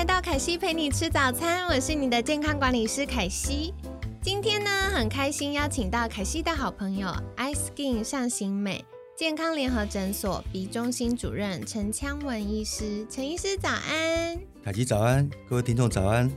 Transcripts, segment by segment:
来到凯西陪你吃早餐，我是你的健康管理师凯西。今天呢，很开心邀请到凯西的好朋友 iSkin 上行美健康联合诊所鼻中心主任陈腔文医师。陈医师早安，凯西早安，各位听众早安。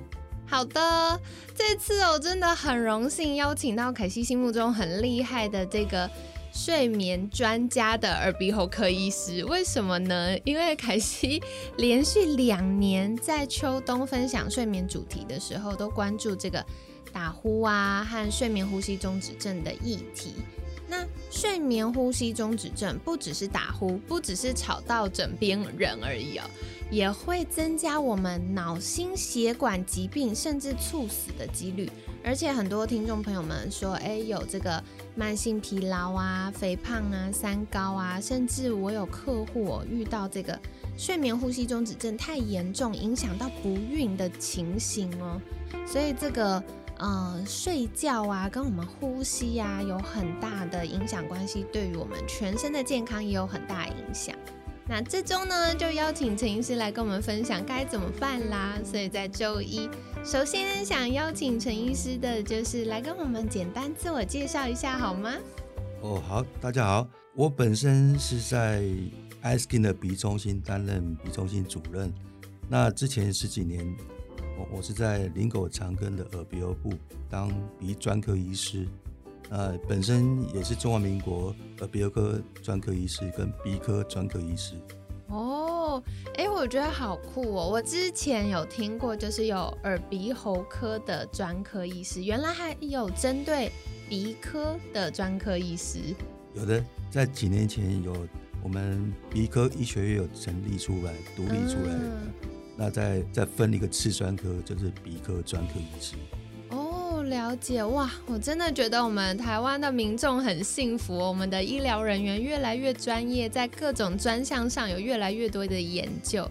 好的，这次我真的很荣幸邀请到凯西心目中很厉害的这个。睡眠专家的耳鼻喉科医师，为什么呢？因为凯西 连续两年在秋冬分享睡眠主题的时候，都关注这个打呼啊和睡眠呼吸中止症的议题。那睡眠呼吸中止症不只是打呼，不只是吵到枕边人而已哦，也会增加我们脑心血管疾病甚至猝死的几率。而且很多听众朋友们说，哎，有这个慢性疲劳啊、肥胖啊、三高啊，甚至我有客户遇到这个睡眠呼吸中止症太严重，影响到不孕的情形哦。所以这个呃睡觉啊，跟我们呼吸呀有很大的影响关系，对于我们全身的健康也有很大影响。那这周呢，就邀请陈医师来跟我们分享该怎么办啦。所以在周一，首先想邀请陈医师的就是来跟我们简单自我介绍一下，好吗？哦，好，大家好，我本身是在 iSkin 的鼻中心担任鼻中心主任。那之前十几年，我我是在林口长庚的耳鼻喉部当鼻专科医师。呃，本身也是中华民国耳鼻喉科专科医师跟鼻科专科医师。哦，哎，我觉得好酷哦！我之前有听过，就是有耳鼻喉科的专科医师，原来还有针对鼻科的专科医师。有的，在几年前有我们鼻科医学院有成立出来，独立出来，那再再分一个次专科，就是鼻科专科医师。了解哇，我真的觉得我们台湾的民众很幸福，我们的医疗人员越来越专业，在各种专项上有越来越多的研究。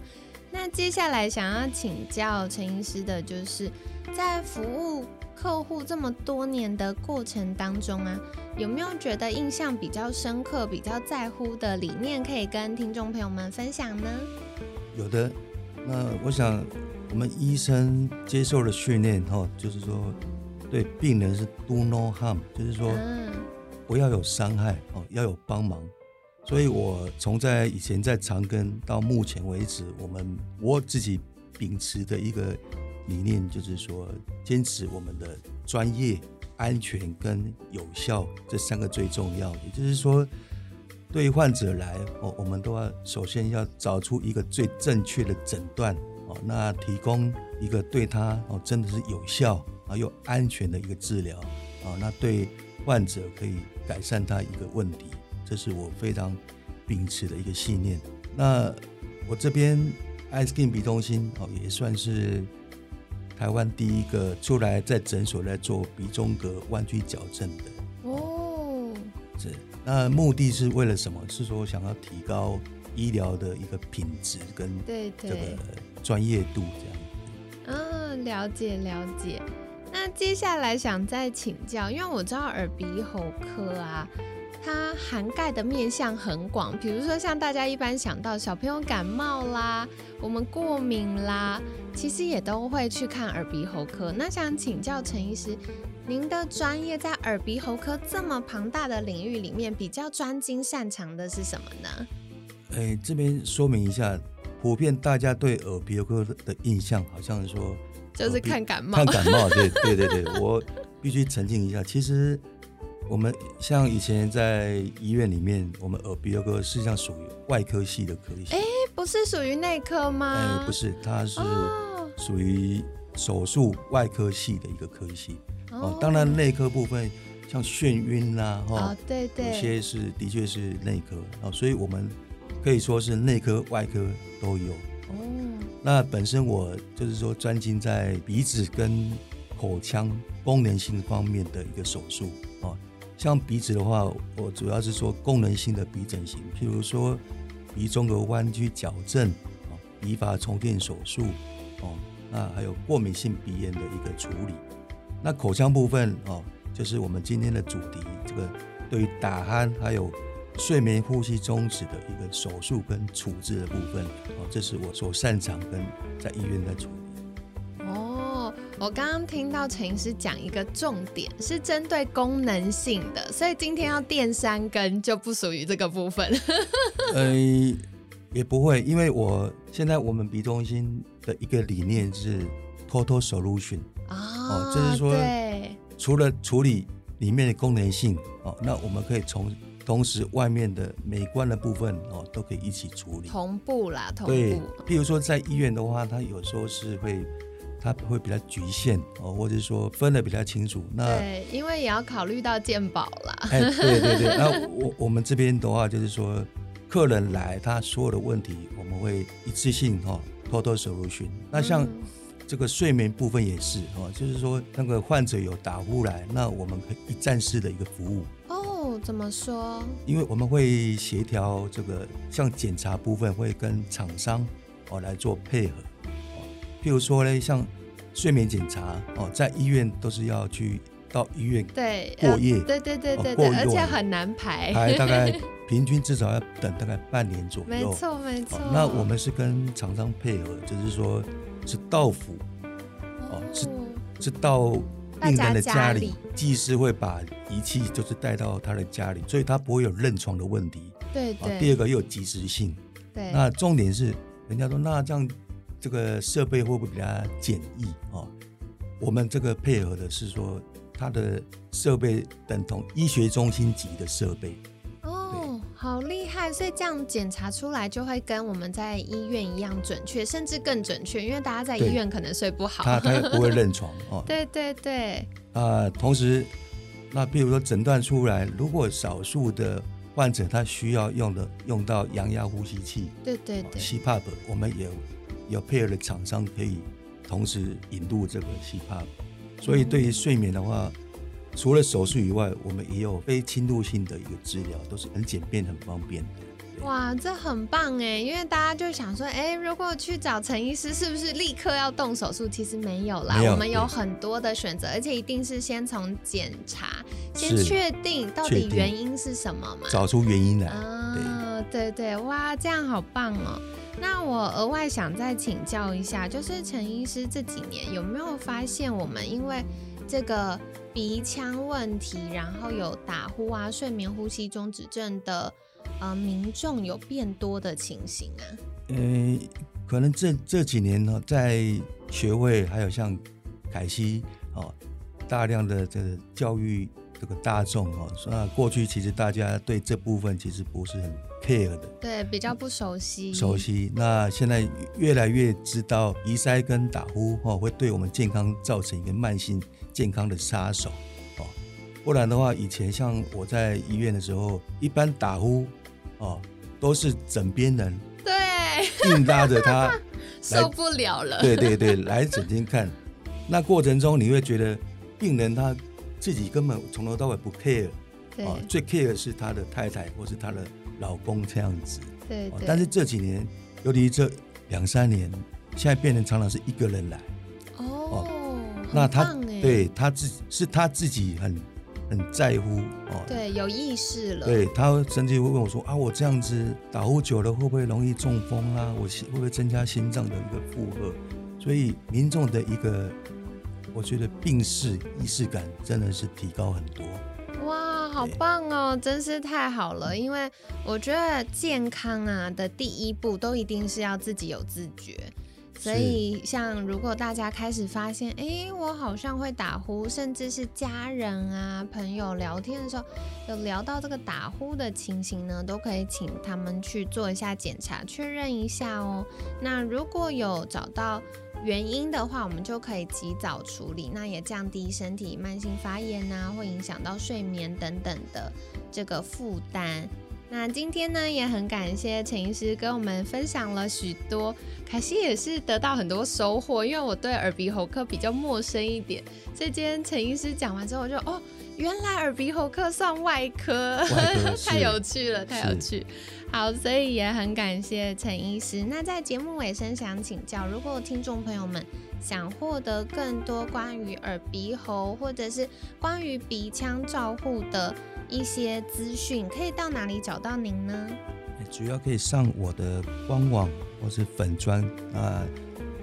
那接下来想要请教陈医师的，就是在服务客户这么多年的过程当中啊，有没有觉得印象比较深刻、比较在乎的理念，可以跟听众朋友们分享呢？有的，那我想我们医生接受了训练后，就是说。对病人是 do no harm，就是说不要有伤害哦，要有帮忙。所以我从在以前在长庚到目前为止，我们我自己秉持的一个理念就是说，坚持我们的专业、安全跟有效这三个最重要。也就是说，对于患者来哦，我们都要首先要找出一个最正确的诊断哦，那提供一个对他哦真的是有效。啊，又安全的一个治疗啊，那对患者可以改善他一个问题，这是我非常秉持的一个信念。那我这边 iSkin 鼻中心哦，也算是台湾第一个出来在诊所来做鼻中隔弯曲矫正的哦。是，那目的是为了什么？是说想要提高医疗的一个品质跟这个专业度这样。嗯，了解了解。那接下来想再请教，因为我知道耳鼻喉科啊，它涵盖的面向很广，比如说像大家一般想到小朋友感冒啦，我们过敏啦，其实也都会去看耳鼻喉科。那想请教陈医师，您的专业在耳鼻喉科这么庞大的领域里面，比较专精擅长的是什么呢？哎，这边说明一下，普遍大家对耳鼻喉科的印象，好像说。就是看感冒，看感冒，对对对对，我必须澄清一下，其实我们像以前在医院里面，我们耳鼻喉科实际上属于外科系的科系，哎，不是属于内科吗？哎，不是，它是属于手术外科系的一个科系。哦，当然内科部分像眩晕啦，哈，对对，有些是的确是内科哦，所以我们可以说是内科外科都有。那本身我就是说专精在鼻子跟口腔功能性方面的一个手术哦。像鼻子的话，我主要是说功能性的鼻整形，譬如说鼻中隔弯曲矫正啊，鼻法重建手术哦，那还有过敏性鼻炎的一个处理。那口腔部分哦，就是我们今天的主题，这个对于打鼾还有睡眠呼吸中止的一个手术跟处置的部分哦，这是我所擅长跟在医院在处理。哦我刚刚听到陈医师讲一个重点，是针对功能性的，所以今天要垫三根就不属于这个部分。呃，也不会，因为我现在我们鼻中心的一个理念是 total solution 哦，就是说，除了处理里面的功能性哦，那我们可以从同时外面的美观的部分哦，都可以一起处理，同步啦，同步。对，譬如说在医院的话，它有时候是会。它会比较局限哦，或者说分的比较清楚。那对，因为也要考虑到鉴宝啦。哎，对对对。那我我们这边的话，就是说，客人来他所有的问题，我们会一次性哈偷偷手入训。那像这个睡眠部分也是哦，就是说那个患者有打呼来，那我们可以一站式的一个服务。哦，怎么说？因为我们会协调这个像检查部分，会跟厂商哦来做配合。譬如说呢，像睡眠检查哦，在医院都是要去到医院对过夜，对对对对对，而且很难排，排大概平均至少要等大概半年左右。没错没错。那我们是跟厂商配合，就是说是到府哦，是是到病人的家里，技师会把仪器就是带到他的家里，所以他不会有认床的问题。对对。第二个又有及时性。对。那重点是，人家说那这样。这个设备会不会比较简易哦？我们这个配合的是说，它的设备等同医学中心级的设备。哦，好厉害！所以这样检查出来就会跟我们在医院一样准确，甚至更准确，因为大家在医院可能睡不好，他他不会认床 哦。对对对。啊，同时，那譬如说诊断出来，如果少数的患者他需要用的用到氧压呼吸器，对对对，CPAP，我们也。有配合的厂商可以同时引入这个 CPAP，所以对于睡眠的话，除了手术以外，我们也有非侵入性的一个治疗，都是很简便、很方便的。哇，这很棒哎！因为大家就想说，哎，如果去找陈医师，是不是立刻要动手术？其实没有啦，我们有很多的选择，而且一定是先从检查，先确定到底原因是什么嘛，找出原因来。啊，对对，哇，这样好棒哦！那我额外想再请教一下，就是陈医师这几年有没有发现，我们因为这个鼻腔问题，然后有打呼啊、睡眠呼吸中止症的呃民众有变多的情形啊？呃，可能这这几年呢，在学会还有像凯西哦，大量的这个教育这个大众哦，那过去其实大家对这部分其实不是很。care 的，对，比较不熟悉。熟悉，那现在越来越知道鼻塞跟打呼哦，会对我们健康造成一个慢性健康的杀手哦。不然的话，以前像我在医院的时候，一般打呼哦，都是枕边人对硬拉着他 受不了了。对对对，来整天看，那过程中你会觉得病人他自己根本从头到尾不 care，哦，最 care 是他的太太或是他的。老公这样子，对，但是这几年，尤其这两三年，现在变成常常是一个人来。哦，那他对他自己是他自己很很在乎哦，对，有意识了。对他甚至会问我说啊，我这样子打呼久了会不会容易中风啊？我心会不会增加心脏的一个负荷？所以民众的一个，我觉得病逝意识感真的是提高很多。哇好棒哦，真是太好了！因为我觉得健康啊的第一步都一定是要自己有自觉，所以像如果大家开始发现，哎，我好像会打呼，甚至是家人啊朋友聊天的时候有聊到这个打呼的情形呢，都可以请他们去做一下检查，确认一下哦。那如果有找到。原因的话，我们就可以及早处理，那也降低身体慢性发炎啊，会影响到睡眠等等的这个负担。那今天呢，也很感谢陈医师跟我们分享了许多，凯西也是得到很多收获，因为我对耳鼻喉科比较陌生一点，所以今天陈医师讲完之后，我就哦，原来耳鼻喉科算外科，太有趣了，太有趣。好，所以也很感谢陈医师。那在节目尾声，想请教，如果听众朋友们想获得更多关于耳鼻喉或者是关于鼻腔照护的一些资讯，可以到哪里找到您呢？主要可以上我的官网或是粉砖啊，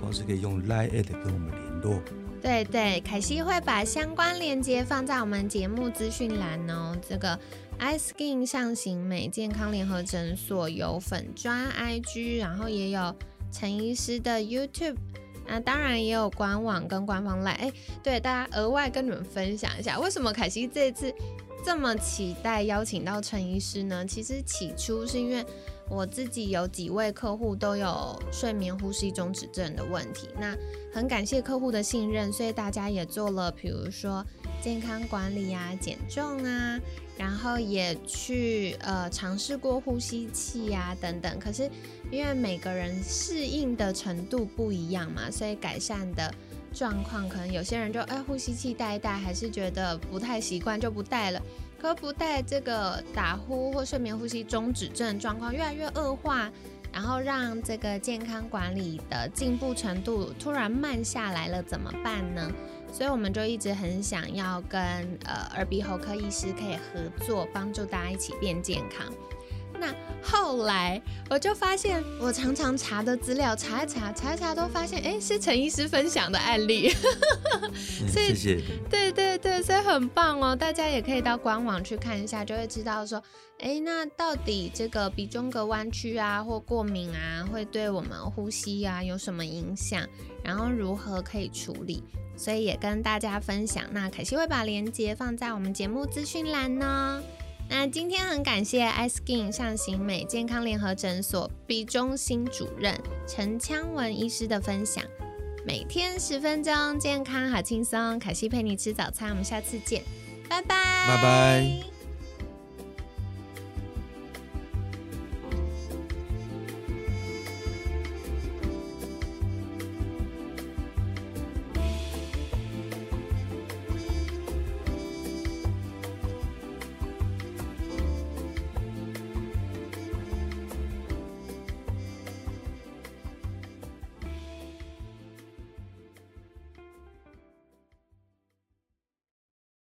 同时可以用 Line 跟我们联络。对对，凯西会把相关链接放在我们节目资讯栏哦。这个。iSkin 上行美健康联合诊所有粉砖 IG，然后也有陈医师的 YouTube，那当然也有官网跟官方来。哎，对，大家额外跟你们分享一下，为什么凯西这次这么期待邀请到陈医师呢？其实起初是因为我自己有几位客户都有睡眠呼吸中止症的问题，那很感谢客户的信任，所以大家也做了，比如说健康管理啊、减重啊。然后也去呃尝试过呼吸器啊等等，可是因为每个人适应的程度不一样嘛，所以改善的状况可能有些人就哎呼吸器戴一戴，还是觉得不太习惯就不戴了。可不戴这个打呼或睡眠呼吸中止症状况越来越恶化，然后让这个健康管理的进步程度突然慢下来了，怎么办呢？所以我们就一直很想要跟呃耳鼻喉科医师可以合作，帮助大家一起变健康。那后来我就发现，我常常查的资料查一查查一查，都发现哎是陈医师分享的案例。谢谢。对对对，所以很棒哦，大家也可以到官网去看一下，就会知道说，哎，那到底这个鼻中隔弯曲啊或过敏啊，会对我们呼吸啊有什么影响？然后如何可以处理？所以也跟大家分享。那可惜会把链接放在我们节目资讯栏呢。那今天很感谢 iSkin 上行美健康联合诊所 B 中心主任陈腔文医师的分享。每天十分钟，健康好轻松。凯西陪你吃早餐，我们下次见，拜拜，拜拜。